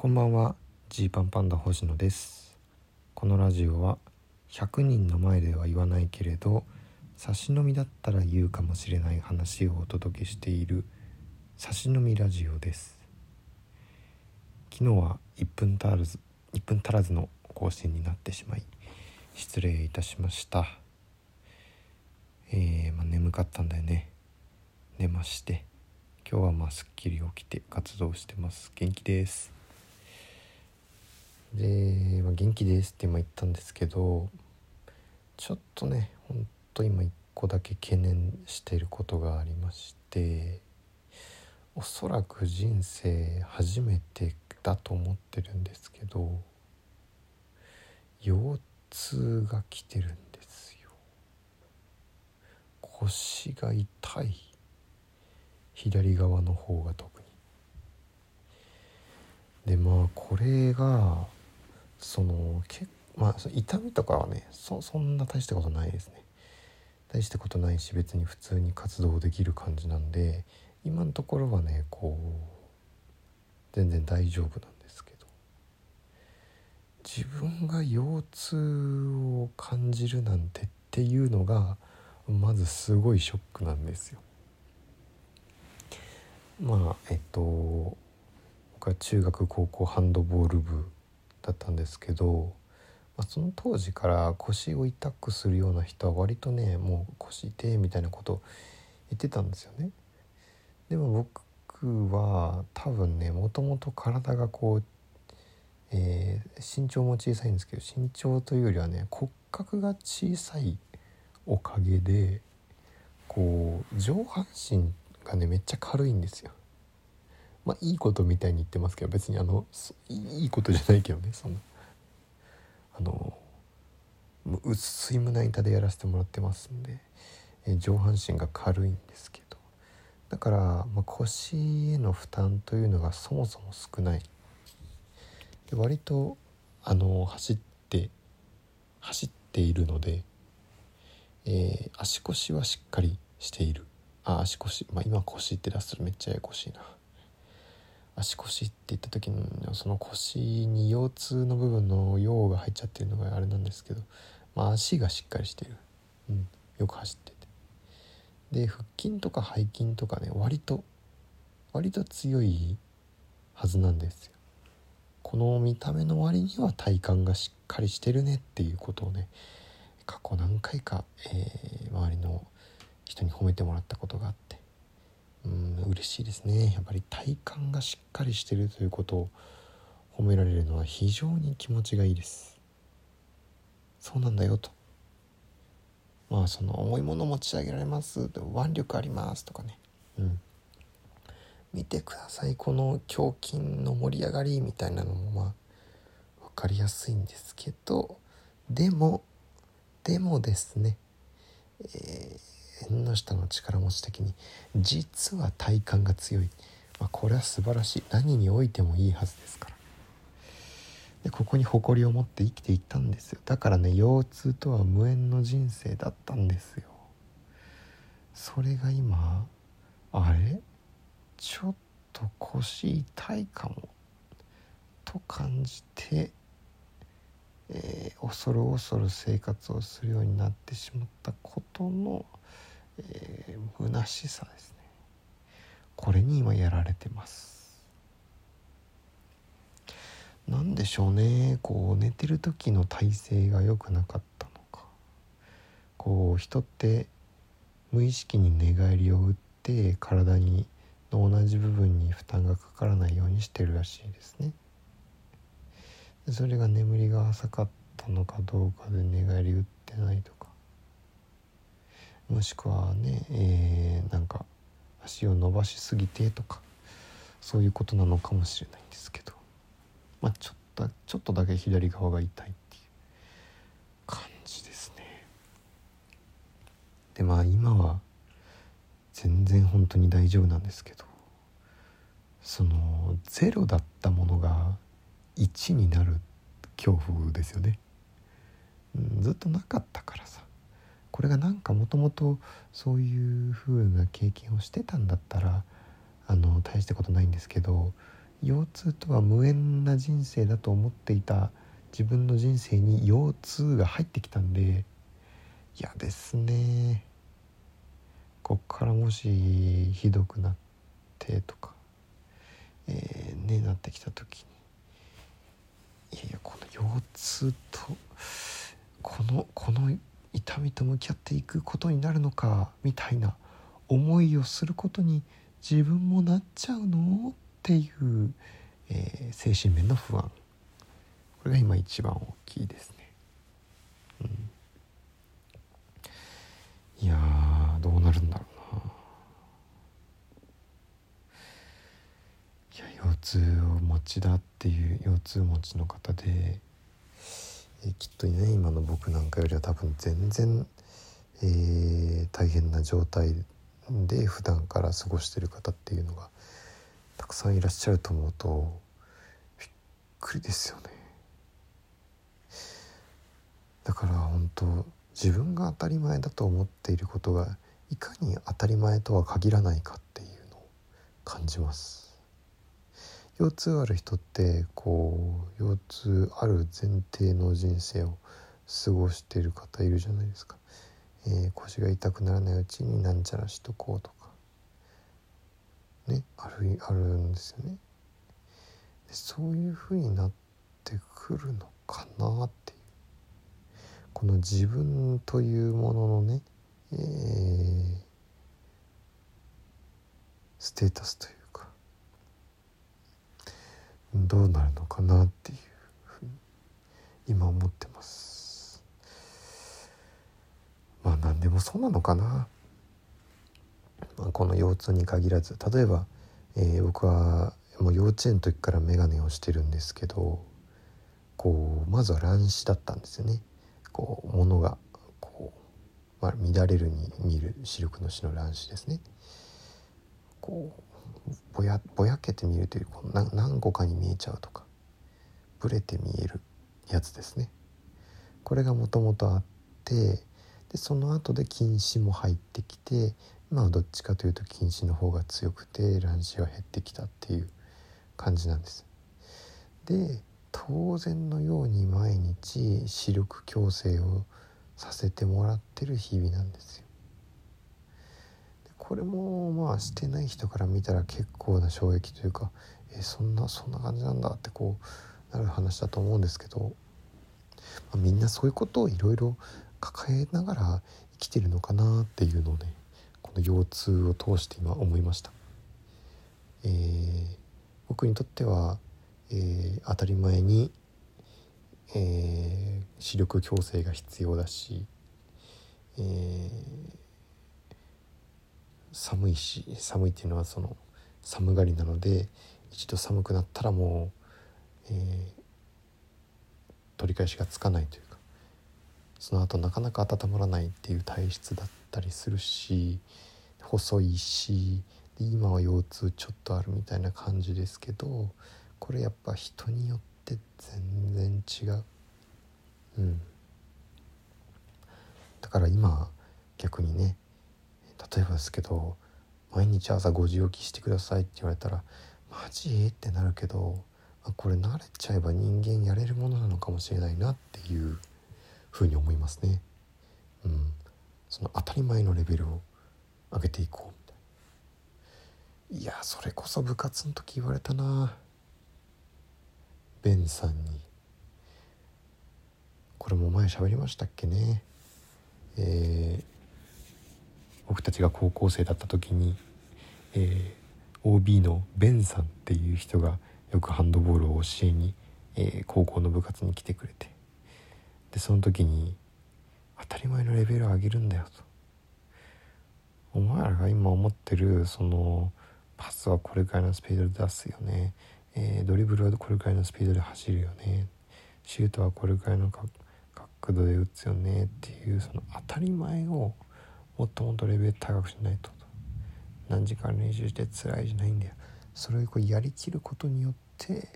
こんばんは。ジーパンパンダ星野です。このラジオは100人の前では言わないけれど差し飲みだったら言うかもしれない話をお届けしている差し飲みラジオです。昨日は1分足らず1分足らずの更新になってしまい失礼いたしました。えー、まあ、眠かったんだよね。寝まして。今日はまあすっきり起きて活動してます。元気です。で、まあ、元気ですって今言ったんですけどちょっとねほんと今一個だけ懸念してることがありましておそらく人生初めてだと思ってるんですけど腰痛が来てるんですよ。腰が痛い。左側の方が特に。でまあこれがそのけまあ痛みとかはねそそんな大したことないですね大したことないし別に普通に活動できる感じなんで今のところはねこう全然大丈夫なんですけど自分が腰痛を感じるなんてっていうのがまずすごいショックなんですよ。まあえっと僕は中学高校ハンドボール部だったんですけど、まあ、その当時から腰を痛くするような人は割とねもう腰痛みたいなこと言ってたんですよね。でも僕は多分ねもともと体がこう、えー、身長も小さいんですけど身長というよりはね骨格が小さいおかげでこう上半身がねめっちゃ軽いんですよ。まあいいことみたいに言ってますけど別にあのいいことじゃないけどねそのあの薄い胸板でやらせてもらってますんで、え上半身が軽いんですけどだから、まあ、腰への負担というのがそもそも少ない。で割とあの走って走っているので、えー、足腰はしっかりしている。あ足腰。まあ今腰って出すとめっちゃややこしいな。足腰って言った時にその腰に腰痛の部分の「腰」が入っちゃってるのがあれなんですけど、まあ、足がしっかりしてる、うん、よく走ってて。で腹筋とか背筋とかね割と割と強いはずなんですよ。この見た目の割には体幹がしっかりしてるねっていうことをね過去何回か、えー、周りの人に褒めてもらったことがあって。うん嬉しいですね。やっぱり体幹がしっかりしてるということを褒められるのは非常に気持ちがいいです。そうなんだよと。まあその重いもの持ち上げられます。腕力ありますとかね。うん。見てください。この胸筋の盛り上がりみたいなのもまあ分かりやすいんですけど。でもでもですね、えー縁の下の力持ち的に実は体幹が強い、まあ、これは素晴らしい。何においてもいいはずですから。でここに誇りを持って生きていったんですよ。だからね腰痛とは無縁の人生だったんですよ。それが今あれ？ちょっと腰痛いかも。と感じて、えー、恐る恐る生活をするようになってしまったことのえー、虚しさですね。これに今やられてます。何でしょうね。こう寝てる時の体勢が良くなかったのか。こう人って無意識に寝返りを打って体にの同じ部分に負担がかからないようにしてるらしいですね。それが眠りが浅かったのかどうかで寝返り打ってないとか。もしくはね、えー、なんか足を伸ばしすぎてとかそういうことなのかもしれないんですけどまあちょっとちょっとだけ左側が痛いっていう感じですね。でまあ今は全然本当に大丈夫なんですけどそのゼロだったものが1になる恐怖ですよね、ずっとなかったからさ。これがなんかもともとそういう風な経験をしてたんだったらあの大したことないんですけど腰痛とは無縁な人生だと思っていた自分の人生に腰痛が入ってきたんで嫌ですねこっからもしひどくなってとかえー、ねなってきた時にいやいやこの腰痛とこのこの痛みと向き合っていくことになるのかみたいな思いをすることに自分もなっちゃうの？っていう、えー、精神面の不安。これが今一番大きいですね。うん、いやどうなるんだろうな。いや腰痛を持ちだっていう腰痛持ちの方でえきっとね今の僕なんかよりは多分全然、えー、大変な状態で普段から過ごしてる方っていうのがたくさんいらっしゃると思うとびっくりですよね。だから本当自分が当たり前だと思っていることがいかに当たり前とは限らないかっていうのを感じます。腰痛ある人ってこう腰痛ある前提の人生を過ごしている方いるじゃないですか、えー、腰が痛くならないうちになんちゃらしとこうとか。ねあるあるんですよね。でそういうふうになってくるのかなっていう。この自分というもののね、えー、ステータスというどうなるのかなっていうふうに今思ってます。まあ何でもそうなのかな、まあ、この腰痛に限らず例えば、えー、僕はもう幼稚園の時から眼鏡をしてるんですけどこうまずは乱視だったんですよね。こう物がこう、まあ、乱れるに見る視力の死の乱視ですね。こうぼやぼやけて見るというこの何個かに見えちゃうとかブレて見えるやつですねこれがもともとあってでその後で近視も入ってきてまあどっちかというと近視の方が強くて乱視は減ってきたっていう感じなんです。で当然のように毎日視力矯正をさせてもらってる日々なんですよ。これもまあしてない人から見たら結構な衝撃というかえそんなそんな感じなんだってこうなる話だと思うんですけど、まあ、みんなそういうことをいろいろ抱えながら生きてるのかなっていうのをねこの腰痛を通して今思いました。えー、僕にとっては、えー、当たり前に、えー、視力矯正が必要だし、えー寒いし寒いっていうのはその寒がりなので一度寒くなったらもう、えー、取り返しがつかないというかその後なかなか温まらないっていう体質だったりするし細いし今は腰痛ちょっとあるみたいな感じですけどこれやっぱ人によって全然違う。うん、だから今逆にね例えばですけど毎日朝5時起きしてくださいって言われたらマジ？ってなるけどこれ慣れちゃえば人間やれるものなのかもしれないなっていうふうに思いますね。うん、その当たり前のレベルを上げていこうみたいな。いやそれこそ部活の時言われたな。ベンさんに。これも前喋りましたっけね。えー僕たちが高校生だった時に、えー、OB のベンさんっていう人がよくハンドボールを教えに、えー、高校の部活に来てくれて。でその時に当たり前のレベルを上げるんだよと。お前らが今思ってるそのパスはこれくらいのスピードで出すよね、えー、ドリブルはこれくらいのスピードで走るよね。シュートはこれくらいの角度で打つよねっていうその当たり前をもっともっとレベル高くしないと何時間練習して辛いじゃないんだよ。それをこうやりきることによって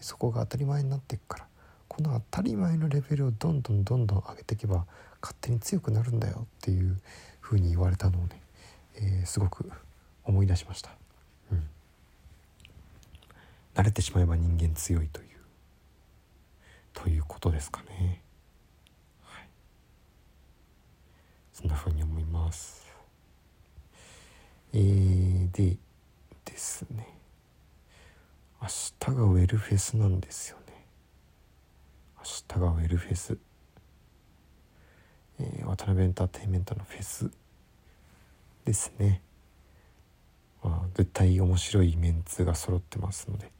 そこが当たり前になっていくから。この当たり前のレベルをどんどんどんどん上げていけば勝手に強くなるんだよ。っていうふうに言われたのをね、えー、すごく思い出しました。うん、慣れてしまえば人間強いという。ということですかね。はい、そんな風にます。えー、でですね明日がウェルフェスなんですよね。明日がウェルフェス。えー、渡辺エンターテインメントのフェスですね。まあ、絶対面白いメンツが揃ってますので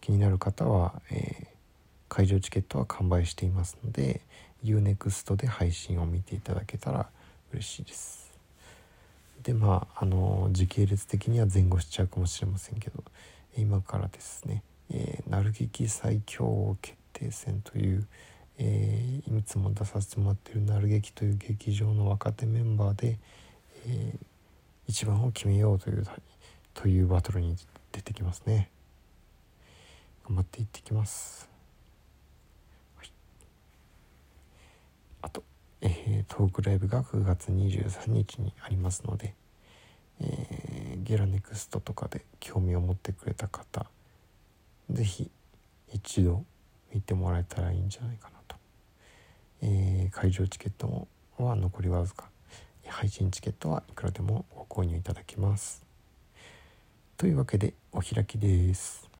気になる方は、えー、会場チケットは完売していますので UNEXT で配信を見ていただけたら嬉しいです。でまああの時系列的には前後しちゃうかもしれませんけど今からですね「えー、なる劇最強決定戦」という、えー、いつも出させてもらってるなる劇という劇場の若手メンバーで、えー、一番を決めようというというバトルに出てきますね。頑張っていってきます、あと、えー、トークライブが9月23日にありますので、えー、ゲラネクストとかで興味を持ってくれた方是非一度見てもらえたらいいんじゃないかなと、えー、会場チケットもは残りわずか。配信チケットはいくらでもご購入いただけます。というわけでお開きです。